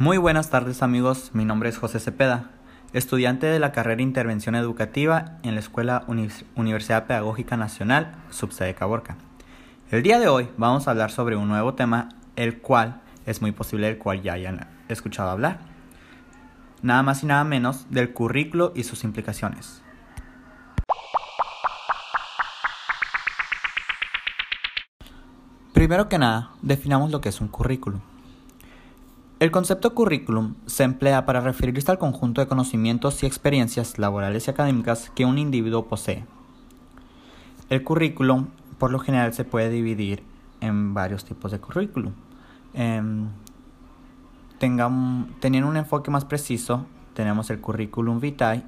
Muy buenas tardes amigos, mi nombre es José Cepeda, estudiante de la carrera Intervención Educativa en la Escuela Universidad Pedagógica Nacional, subsede Caborca. El día de hoy vamos a hablar sobre un nuevo tema, el cual es muy posible el cual ya hayan escuchado hablar. Nada más y nada menos del currículo y sus implicaciones. Primero que nada, definamos lo que es un currículum. El concepto currículum se emplea para referirse al conjunto de conocimientos y experiencias laborales y académicas que un individuo posee. El currículum, por lo general, se puede dividir en varios tipos de currículum. Em, teniendo un enfoque más preciso, tenemos el currículum vitae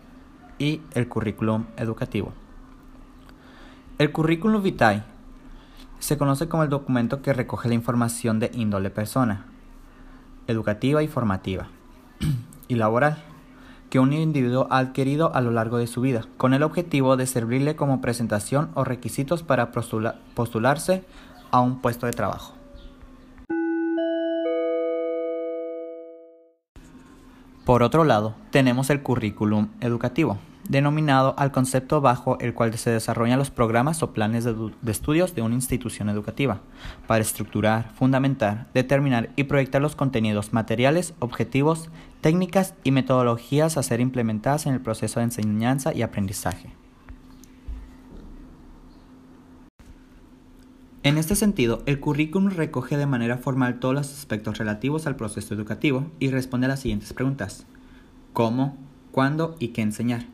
y el currículum educativo. El currículum vitae se conoce como el documento que recoge la información de índole persona educativa y formativa y laboral que un individuo ha adquirido a lo largo de su vida, con el objetivo de servirle como presentación o requisitos para postularse a un puesto de trabajo. Por otro lado, tenemos el currículum educativo, denominado al concepto bajo el cual se desarrollan los programas o planes de, estudios de una institución educativa, para estructurar, fundamentar, determinar y proyectar los contenidos materiales, objetivos, técnicas y metodologías a ser implementadas en el proceso de enseñanza y aprendizaje. En este sentido, el currículum recoge de manera formal todos los aspectos relativos al proceso educativo y responde a las siguientes preguntas. ¿Cómo? ¿Cuándo? ¿Y qué enseñar?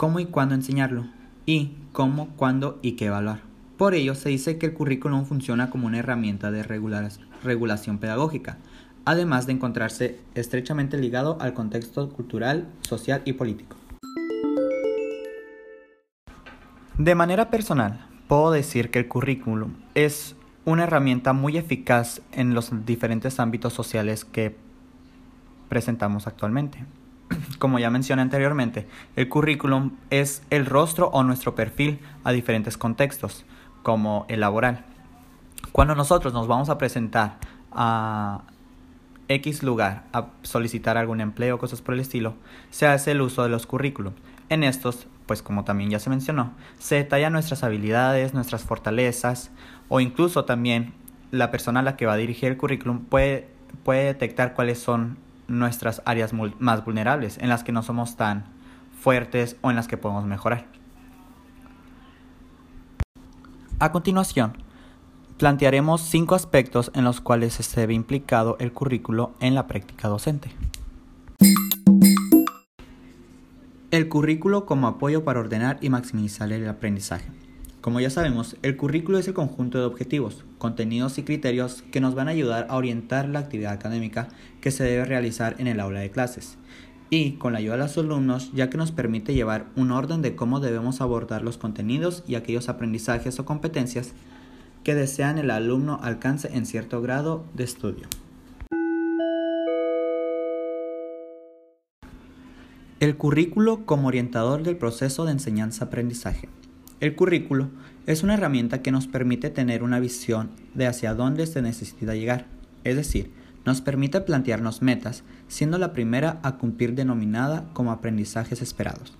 Cómo y cuándo enseñarlo y cómo, cuándo y qué evaluar. Por ello, se dice que el currículum funciona como una herramienta de regulación pedagógica, además de encontrarse estrechamente ligado al contexto cultural, social y político. De manera personal, puedo decir que el currículum es una herramienta muy eficaz en los diferentes ámbitos sociales que presentamos actualmente como ya mencioné anteriormente, el currículum es el rostro o nuestro perfil a diferentes contextos, como el laboral. Cuando nosotros nos vamos a presentar a X lugar a solicitar algún empleo o cosas por el estilo, se hace el uso de los currículums. En estos, pues como también ya se mencionó, se detallan nuestras habilidades, nuestras fortalezas o incluso también la persona a la que va a dirigir el currículum puede, puede detectar cuáles son nuestras áreas más vulnerables, en las que no somos tan fuertes o en las que podemos mejorar. A continuación, plantearemos cinco aspectos en los cuales se ve implicado el currículo en la práctica docente. El currículo como apoyo para ordenar y maximizar el aprendizaje. Como ya sabemos, el currículo es el conjunto de objetivos, contenidos y criterios que nos van a ayudar a orientar la actividad académica que se debe realizar en el aula de clases y con la ayuda de los alumnos ya que nos permite llevar un orden de cómo debemos abordar los contenidos y aquellos aprendizajes o competencias que desean el alumno alcance en cierto grado de estudio. El currículo como orientador del proceso de enseñanza-aprendizaje. El currículo es una herramienta que nos permite tener una visión de hacia dónde se necesita llegar, es decir, nos permite plantearnos metas, siendo la primera a cumplir denominada como aprendizajes esperados.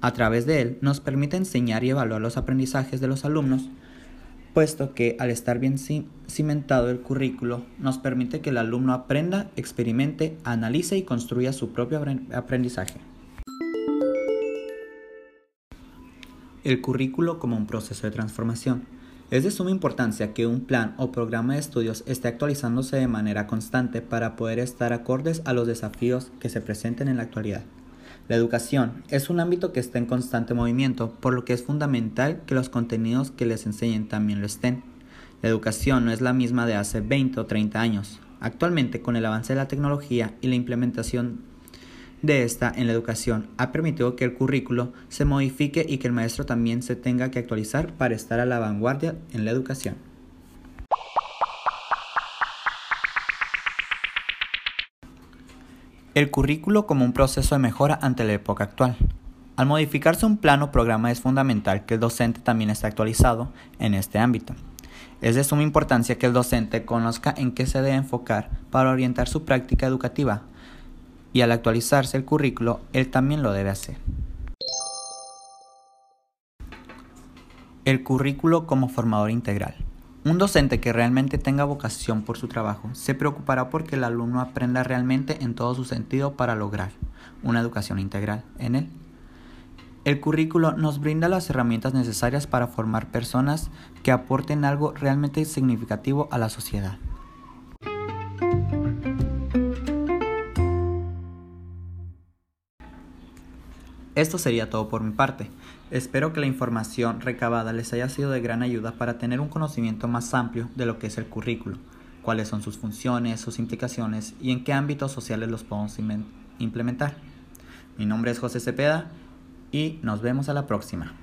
A través de él nos permite enseñar y evaluar los aprendizajes de los alumnos, puesto que al estar bien cimentado el currículo nos permite que el alumno aprenda, experimente, analice y construya su propio aprendizaje. El currículo como un proceso de transformación. Es de suma importancia que un plan o programa de estudios esté actualizándose de manera constante para poder estar acordes a los desafíos que se presenten en la actualidad. La educación es un ámbito que está en constante movimiento, por lo que es fundamental que los contenidos que les enseñen también lo estén. La educación no es la misma de hace 20 o 30 años. Actualmente, con el avance de la tecnología y la implementación de esta en la educación ha permitido que el currículo se modifique y que el maestro también se tenga que actualizar para estar a la vanguardia en la educación. El currículo como un proceso de mejora ante la época actual. Al modificarse un plano o programa es fundamental que el docente también esté actualizado en este ámbito. Es de suma importancia que el docente conozca en qué se debe enfocar para orientar su práctica educativa, y al actualizarse el currículo, él también lo debe hacer. El currículo como formador integral. Un docente que realmente tenga vocación por su trabajo se preocupará porque el alumno aprenda realmente en todo su sentido para lograr una educación integral en él. El currículo nos brinda las herramientas necesarias para formar personas que aporten algo realmente significativo a la sociedad. Esto sería todo por mi parte. Espero que la información recabada les haya sido de gran ayuda para tener un conocimiento más amplio de lo que es el currículo, cuáles son sus funciones, sus implicaciones y en qué ámbitos sociales los podemos implementar. Mi nombre es José Cepeda y nos vemos a la próxima.